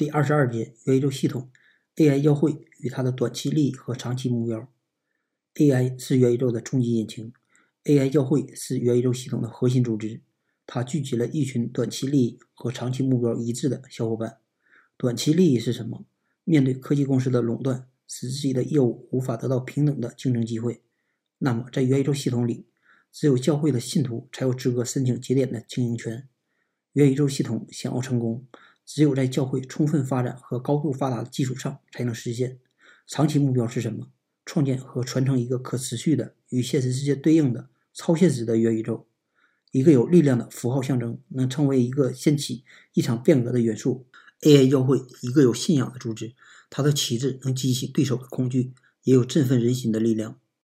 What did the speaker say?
第二十二节元宇宙系统 AI 教会与它的短期利益和长期目标。AI 是元宇宙的终极引擎，AI 教会是元宇宙系统的核心组织，它聚集了一群短期利益和长期目标一致的小伙伴。短期利益是什么？面对科技公司的垄断，使自己的业务无法得到平等的竞争机会，那么在元宇宙系统里，只有教会的信徒才有资格申请节点的经营权。元宇宙系统想要成功。只有在教会充分发展和高度发达的基础上才能实现。长期目标是什么？创建和传承一个可持续的、与现实世界对应的超现实的元宇宙，一个有力量的符号象征，能成为一个掀起一场变革的元素。AI 教会一个有信仰的组织，它的旗帜能激起对手的恐惧，也有振奋人心的力量。